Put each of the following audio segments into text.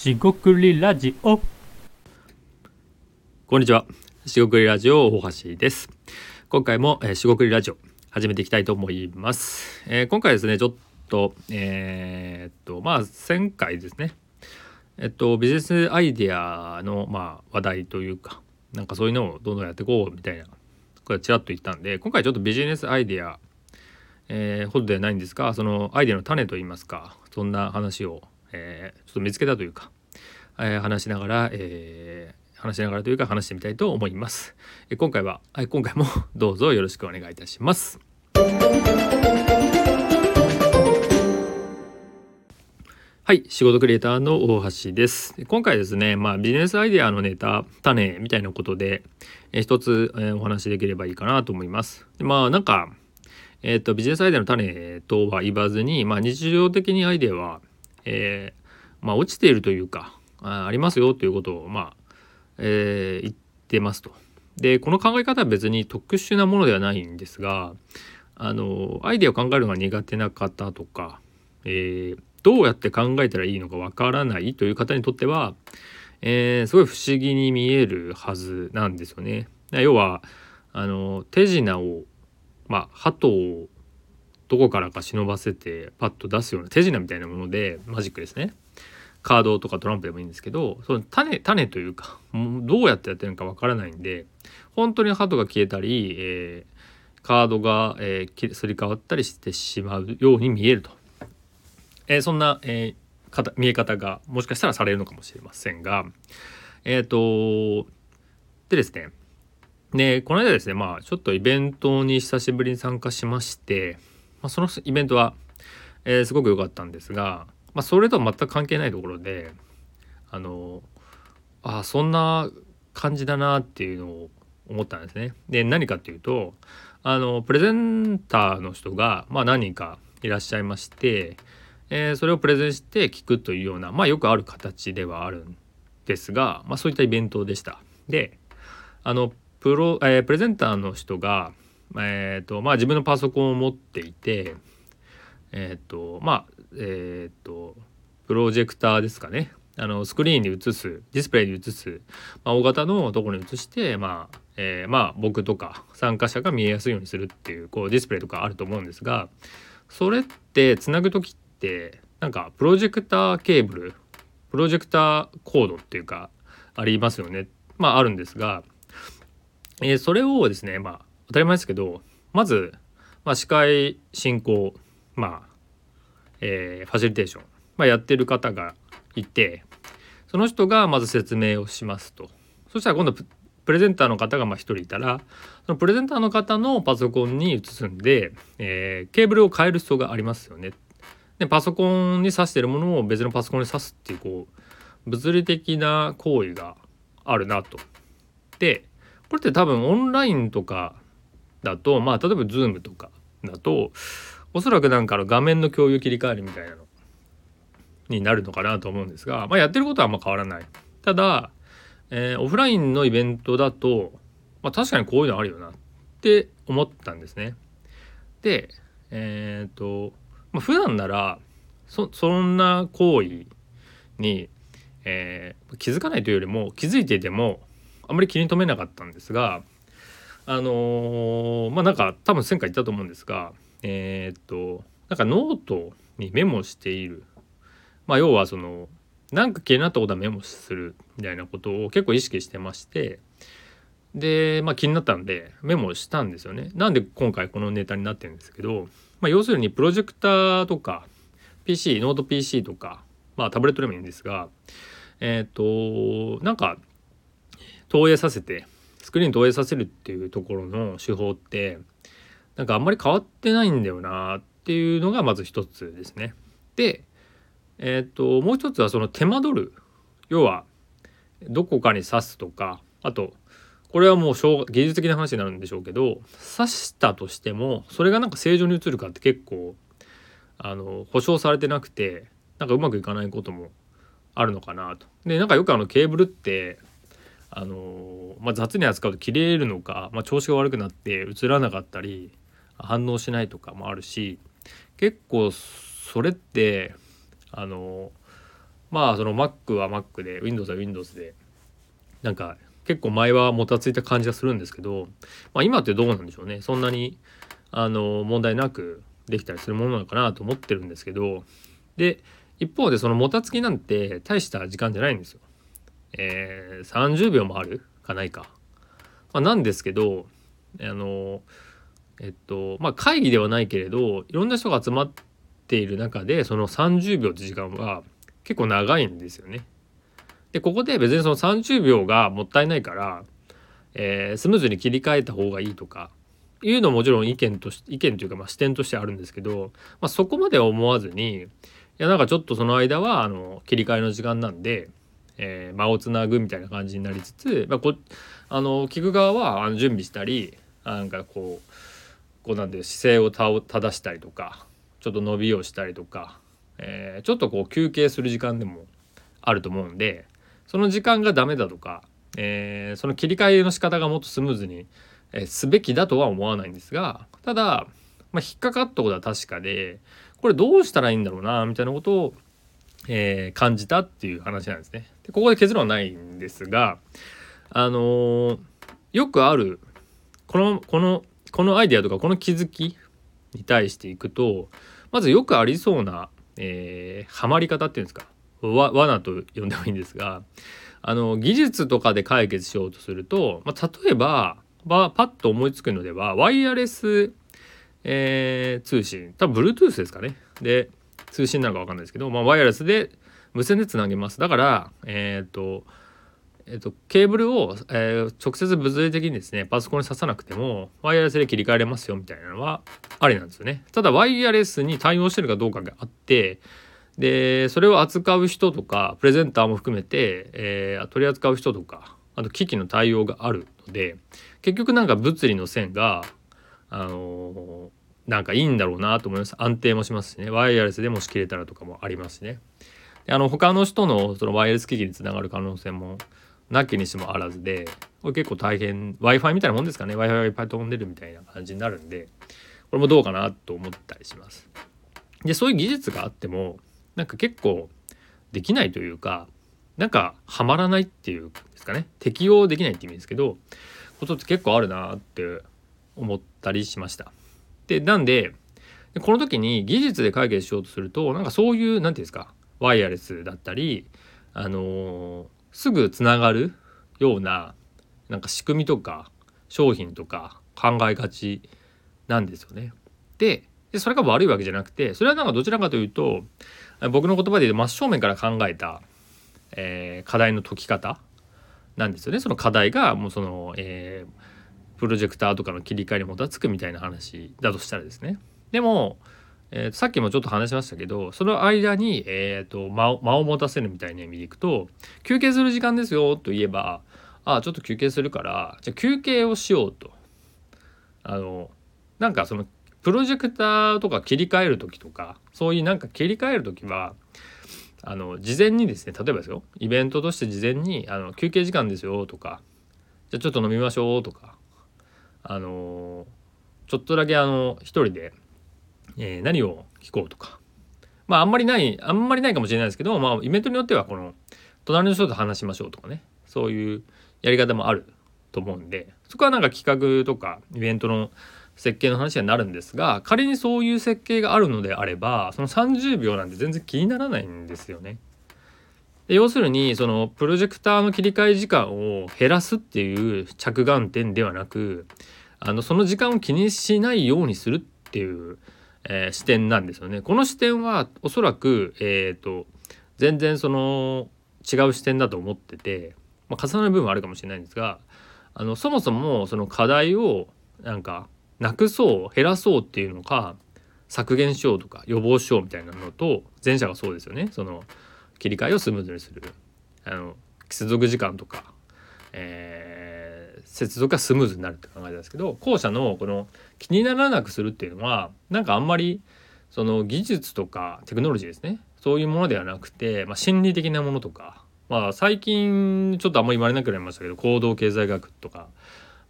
しごくりラジオこんにちは。しごくりラジオ大橋です。今回も、えー、しごくりラジオ始めていきたいと思います。えー今回ですね、ちょっと、えーっと、まあ、前回ですね、えっと、ビジネスアイデアの、まあ、話題というか、なんかそういうのをどんどんやっていこうみたいな、これちらっと言ったんで、今回ちょっとビジネスアイデア、えーほどではないんですが、そのアイデアの種といいますか、そんな話を、えーちょっと見つけたというか、えー話しながら、えー話しながらというか話してみたいと思います。えー今回は、はい今回も どうぞよろしくお願いいたします。はい、仕事クリエイターの大橋です。今回ですね、まあビジネスアイデアのネタ、種みたいなことで、えー一つ、えーお話しできればいいかなと思います。でまあなんか、えっ、とビジネスアイデアの種とは言わずに、まあ日常的にアイデアは、えーまあ落ちているというか、あありますよということを、まあ、えー言ってますと。でこの考え方は別に特殊なものではないんですがあのアイデアを考えるのが苦手な方とか、えーどうやって考えたらいいのかわからないという方にとっては、えーすごい不思議に見えるはずなんですよね。要はあの手品をまあ鳩をどこからか忍ばせてパッと出すような手品みたいなものでマジックですね。カードとかトランプでもいいんですけどその種種というかもうどうやってやってるのかわからないんで本当に鳩が消えたり、えーカードが、えーすり替わったりしてしまうように見えると、えーそんな、えー見え方がもしかしたらされるのかもしれませんがえっ、とでですねでこの間ですねまあちょっとイベントに久しぶりに参加しまして、まあ、そのイベントは、えーすごく良かったんですが、まあ、それとは全く関係ないところであのあそんな感じだなっていうのを思ったんですね。で何かっていうとあのプレゼンターの人が、まあ、何人かいらっしゃいまして、えーそれをプレゼンして聞くというような、まあ、よくある形ではあるんですが、まあ、そういったイベントでした。であのプロ、えープレゼンターの人が、えーとまあ、自分のパソコンを持っていてえっ、とまあえっ、とプロジェクターですかね。あのスクリーンに映すディスプレイに映す、まあ、大型のところに映して、まあえーまあ、僕とか参加者が見えやすいようにするっていうこうディスプレイとかあると思うんですがそれってつなぐ時ってなんかプロジェクターケーブルプロジェクターコードっていうかありますよね。まああるんですが、えーそれをですねまあ当たり前ですけどまず、まあ、司会進行まあ、えーファシリテーション、まあ、やってる方がいてその人がまず説明をしますとそしたら今度プレゼンターの方がまあ一人いたらそのプレゼンターの方のパソコンに移すんで、えーケーブルを変える必要がありますよね。でパソコンに挿してるものを別のパソコンに挿すっていうこう物理的な行為があるなと。でこれって多分オンラインとかだとまあ例えば Zoom とかだとおそらくなんかの画面の共有切り替えるみたいなのになるのかなと思うんですが、まあ、やってることはあんま変わらない。ただ、えーオフラインのイベントだと、まあ、確かにこういうのあるよなって思ったんですね。で、えっ、と、まあ、普段ならそそんな行為に、えー気づかないというよりも気づいていてもあまり気に留めなかったんですがあのーまあなんか多分前回言ったと思うんですがえっ、となんかノートにメモしているまあ要はそのなんか気になったことはメモするみたいなことを結構意識してましてでまあ気になったんでメモしたんですよね。なんで今回このネタになってるんですけど、まあ、要するにプロジェクターとか PC ノート PC とかまあタブレットでもいいんですがえっ、となんか投影させてスクリーンに投影させるっていうところの手法ってなんかあんまり変わってないんだよなっていうのがまず一つですね。でえっ、ともう一つはその手間取る要はどこかに刺すとかあとこれはもうしょう技術的な話になるんでしょうけど刺したとしてもそれがなんか正常に映るかって結構あの保証されてなくてなんかうまくいかないこともあるのかなと。でなんかよくあのケーブルってあの、まあ、雑に扱うと切れるのか、まあ、調子が悪くなって映らなかったり反応しないとかもあるし結構それってあのまあその Mac は Mac で Windows は Windows でなんか結構前はもたついた感じがするんですけど、まあ、今ってどうなんでしょうねそんなにあの問題なくできたりするものなのかなと思ってるんですけどで一方でそのもたつきなんて大した時間じゃないんですよ。えー、30秒もあるかないか。まあ、なんですけどあのえっとまあ会議ではないけれどいろんな人が集まっている中でその30秒って時間は結構長いんですよね。でここで別にその30秒がもったいないから、えー、スムーズに切り替えた方がいいとかいうのももちろん意見とし意見というかまあ視点としてあるんですけど、まあ、そこまでは思わずにいやなんかちょっとその間はあの切り替えの時間なんで、えー、間をつなぐみたいな感じになりつつ、まあ、こあの聞く側はあの準備したりなんかこうこうなんて姿勢を正したりとかちょっと伸びをしたりとか、えー、ちょっとこう休憩する時間でもあると思うんでその時間がダメだとか、えー、その切り替えの仕方がもっとスムーズにえすべきだとは思わないんですがただ、まあ、引っかかったことは確かでこれどうしたらいいんだろうなみたいなことを、えー、感じたっていう話なんですね。でここで結論はないんですがあのー、よくあるこのこのこのアイデアとかこの気づきに対していくとまずよくありそうな、えー、ハマり方っていうんですか。わ罠と呼んでもいいんですがあの技術とかで解決しようとすると、まあ、例えばパッと思いつくのではワイヤレス、えー、通信。多分 Bluetooth ですかね。で通信なのか分かんないですけど、まあ、ワイヤレスで無線でつなげます。だからえっ、とえっ、とケーブルを、えー、直接物理的にですねパソコンに挿さなくてもワイヤレスで切り替えれますよみたいなのはありなんですよね。ただワイヤレスに対応してるかどうかがあってでそれを扱う人とかプレゼンターも含めて、えー、取り扱う人とかあと機器の対応があるので結局なんか物理の線があの、なんかいいんだろうなと思います。安定もしますしね。ワイヤレスでもし切れたらとかもありますしね。であの他の人のそのワイヤレス機器につながる可能性もなきにしもあらずでこれ結構大変 w i f i みたいなもんですかね。w i f i がいっぱい飛んでるみたいな感じになるんでこれもどうかなと思ったりします。でそういう技術があってもなんか結構できないというかなんかはまらないっていうんですかね。適用できないって意味ですけどことって結構あるなって思ったりしました。でなんでこの時に技術で解決しようとするとなんかそういう何て言うんですかワイヤレスだったりあのー、すぐつながるようななんか仕組みとか商品とか考えがちなんですよね。でそれが悪いわけじゃなくてそれはなんかどちらかというと僕の言葉で言うと真正面から考えた、えー、課題の解き方なんですよねその課題がもうその、えー、プロジェクターとかの切り替えにもたつくみたいな話だとしたらですね。でも、えー、さっきもちょっと話しましたけどその間に、えーと、間を間を持たせるみたいな意味でいくと休憩する時間ですよと言えばああちょっと休憩するからじゃ休憩をしようと。あのなんかそのプロジェクターとか切り替える時とかそういうなんか切り替える時はあの事前にですね例えばですよイベントとして事前にあの休憩時間ですよとかじゃあちょっと飲みましょうとかあのちょっとだけあの一人で、えー、何を聞こうとか。まああんまりないあんまりないかもしれないですけどまあイベントによってはこの隣の人と話しましょうとかね。そういうやり方もあると思うんで。そこはなんか企画とかイベントの設計の話にはなるんですが仮にそういう設計があるのであればその30秒なんて全然気にならないんですよね。で要するにそのプロジェクターの切り替え時間を減らすっていう着眼点ではなくあのその時間を気にしないようにするっていう、えー、視点なんですよね。この視点はおそらく、えーと、全然その違う視点だと思ってて、まあ、重なる部分はあるかもしれないんですがあのそもそもその課題をなんかなくそう減らそうっていうのか削減しようとか予防しようみたいなのと前者がそうですよねその切り替えをスムーズにするあの接続時間とか、えー、接続がスムーズになるって考えたんですけど後者のこの気にならなくするっていうのはなんかあんまりその技術とかテクノロジーですねそういうものではなくて、まあ、心理的なものとか、まあ、最近ちょっとあんまり言われなくなりましたけど行動経済学とか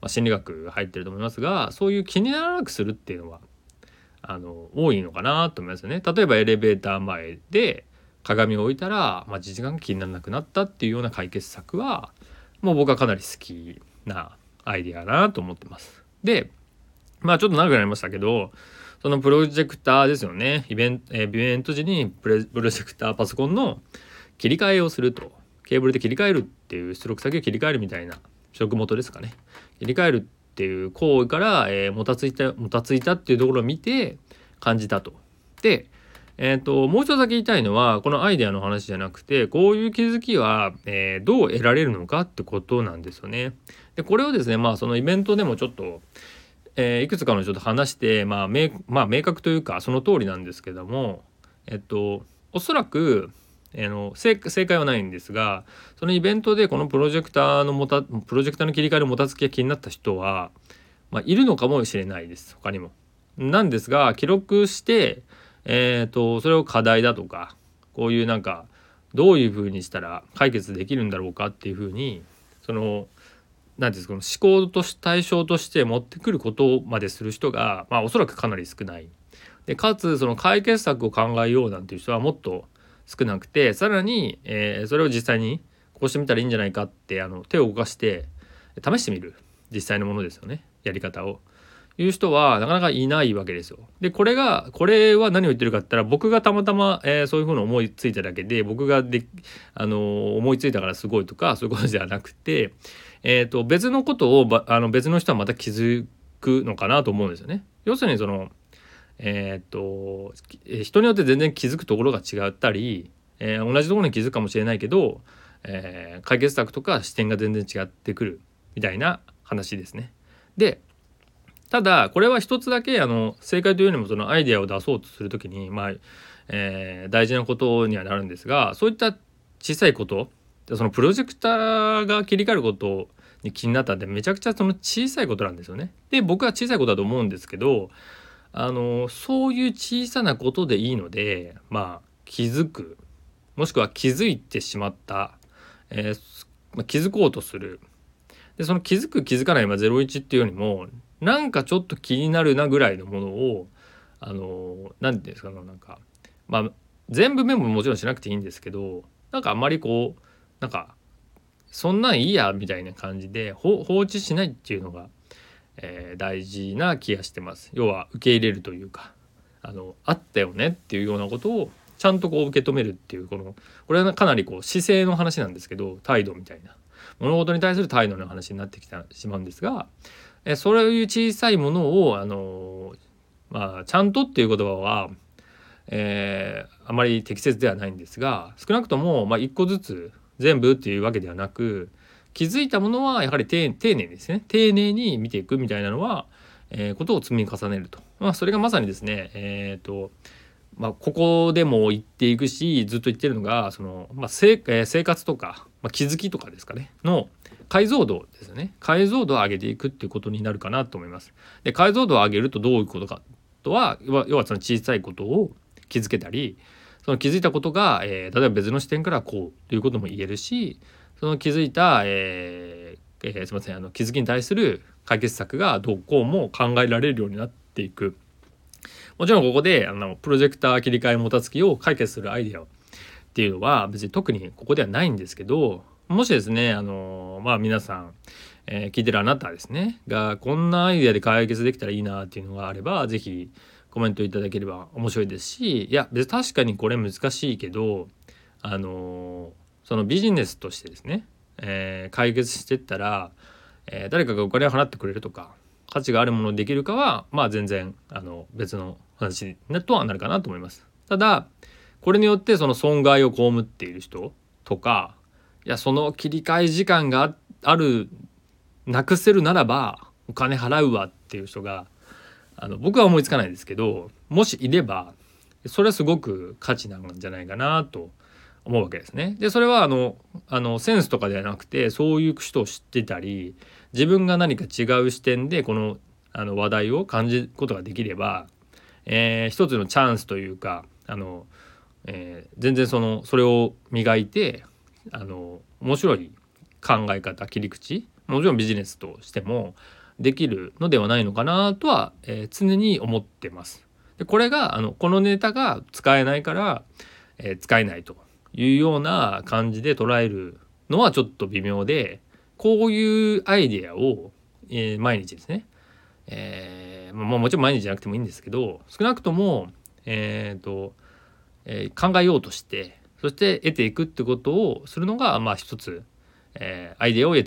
まあ、心理学が入ってると思いますがそういう気にならなくするっていうのはあの多いのかなと思いますよね。例えばエレベーター前で鏡を置いたら、まあ、時間が気にならなくなったっていうような解決策はもう僕はかなり好きなアイデアだなと思ってます。でまあちょっと長くなりましたけどそのプロジェクターですよねイベント、えー、イベント時にプロジェクターパソコンの切り替えをするとケーブルで切り替えるっていう出力先を切り替えるみたいな職元ですかね切り替えるっていう行為から、えー、もたついたもたついたっていうところを見て感じたと。でえーと、もう一つだけ言いたいのはこのアイデアの話じゃなくてこういう気づきは、えー、どう得られるのかってことなんですよね。でこれをですねまあそのイベントでもちょっと、えー、いくつかの人と話して、まあ明まあ、明確というかその通りなんですけどもえっとおそらくえの正解はないんですがそのイベントでこのプロジェクターのもたプロジェクターの切り替えのもたつきが気になった人は、まあ、いるのかもしれないです他にも。なんですが記録してえーと、それを課題だとかこういうなんかどういうふうにしたら解決できるんだろうかっていうふうにその何ですか思考とし対象として持ってくることまでする人が、まあ、おそらくかなり少ない。でかつその解決策を考えようなんていう人はもっと少なくてさらに、えー、それを実際にこうしてみたらいいんじゃないかってあの手を動かして試してみる実際のものですよねやり方を。いう人はなかなかいないわけですよ。でこれがこれは何を言ってるかって言ったら僕がたまたま、えー、そういうふうに思いついただけで僕がで、あのー、思いついたからすごいとかそういうことではなくて、えーと、別のことをあの別の人はまた気づくのかなと思うんですよね。要するにそのえっ、ー、と人によって全然気づくところが違ったり、え、同じところに気づくかもしれないけど、えー、解決策とか視点が全然違ってくるみたいな話ですね。でただこれは一つだけあの正解というよりもそのアイデアを出そうとする時にまあ、え、大事なことにはなるんですがそういった小さいことそのプロジェクターが切り替えることに気になったんでめちゃくちゃその小さいことなんですよね。で僕は小さいことだと思うんですけどあのそういう小さなことでいいのでまあ気づくもしくは気づいてしまった、えーまあ、気づこうとするでその気づく気づかないは01っていうよりもなんかちょっと気になるなぐらいのものをあの何て言うんですかなんかまあ全部メモももちろんしなくていいんですけどなんかあんまりこうなんかそんなんいいやみたいな感じで放置しないっていうのが、えー、大事な気がしてます。要は受け入れるというかあのあったよねっていうようなことをちゃんとこう受け止めるっていうこのこれはかなりこう姿勢の話なんですけど態度みたいな物事に対する態度の話になってきてしまうんですがえそういう小さいものをあのまあちゃんとっていう言葉は、えー、あまり適切ではないんですが少なくとも、まあ、一個ずつ全部っていうわけではなく気づいたものはやはり丁寧にですね。丁寧に見ていくみたいなのは、えー、ことを積み重ねると、まあ、それがまさにですねえっ、ー、とまあ、ここでも言っていくしずっと言ってるのがその、まあ、生活とか、まあ、気づきとかですかねの解像度ですね解像度を上げていくっていうことになるかなと思います。で解像度を上げるとどういうことかとは要はその小さいことを気づけたりその気づいたことが、えー、例えば別の視点からこうということも言えるしその気づいた、えーえー、すみませんあの気づきに対する解決策がどうこうも考えられるようになっていく。もちろんここであのプロジェクター切り替えもたつきを解決するアイデアっていうのは別に特にここではないんですけどもしですね、あのまあ皆さん、えー、聞いてるあなたですね、がこんなアイデアで解決できたらいいなっていうのがあれば、是非コメントいただければ面白いですし、いや、別に確かにこれ難しいけど、あのそのビジネスとしてですね、えー、解決してったら、えー、誰かがお金を払ってくれるとか、価値があるものできるかは、まあ全然、あの、別の話とはなるかなと思います。ただ、これによってその損害を被っている人とか、いやその切り替え時間があるなくせるならばお金払うわっていう人があの僕は思いつかないですけどもしいればそれはすごく価値なんじゃないかなと思うわけですね。でそれはあのあのセンスとかではなくてそういう人を知ってたり自分が何か違う視点でこのあの話題を感じることができれば、えー、一つのチャンスというかあの、えー、全然そのそれを磨いてあの面白い考え方切り口もちろんビジネスとしてもできるのではないのかなとは、えー、常に思ってます。でこれがあのこのネタが使えないから、えー、使えないというような感じで捉えるのはちょっと微妙でこういうアイデアを、えー、毎日ですね、えー、まあ、もちろん毎日じゃなくてもいいんですけど少なくとも、えーとえー、考えようとしてそして得ていくってことをするのがまあ一つ、えー、アイデアを集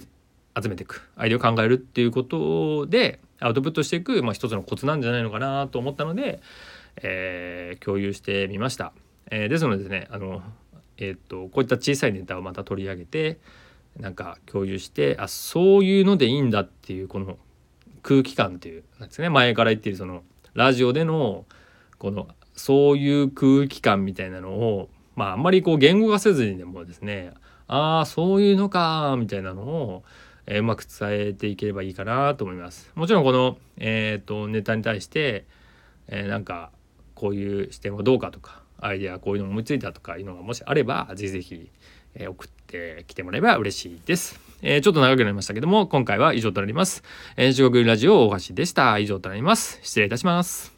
めていくアイデアを考えるっていうことでアウトプットしていく、まあ、一つのコツなんじゃないのかなと思ったので、えー、共有してみました。えー、ですのでですねあの、えー、っとこういった小さいネタをまた取り上げてなんか共有してあそういうのでいいんだっていうこの空気感っていうなんですね前から言ってるそのラジオでのこのそういう空気感みたいなのをまああんまりこう言語化せずにでもですねああそういうのかみたいなのを、えー、うまく伝えていければいいかなと思います。もちろんこの、えーと、ネタに対して、えー、なんかこういう視点はどうかとかアイデアこういうの思いついたとかいうのがもしあればぜひぜひ、えー、送っててきてもらえば嬉しいです。えー、ちょっと長くなりましたけども今回は以上となります。えー、中国ラジオ大橋でした。以上となります。失礼いたします。